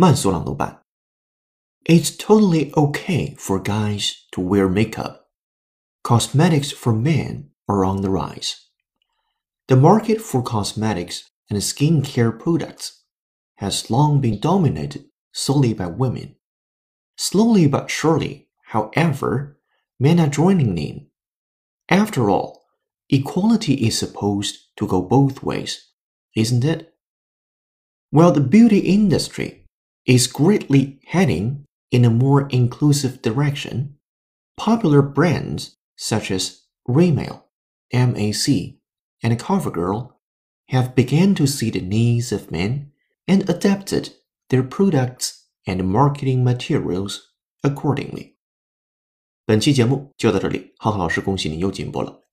慢速朗读版。It's totally okay for guys to wear makeup. Cosmetics for men are on the rise. The market for cosmetics and skincare products has long been dominated solely by women. Slowly but surely, however, men are joining in. After all, equality is supposed to go both ways, isn't it? While the beauty industry is greatly heading in a more inclusive direction, popular brands such as Rimmel, MAC, and CoverGirl have begun to see the needs of men and adapted their products and marketing materials accordingly. 本期节目就到这里，浩浩老师恭喜你又进步了。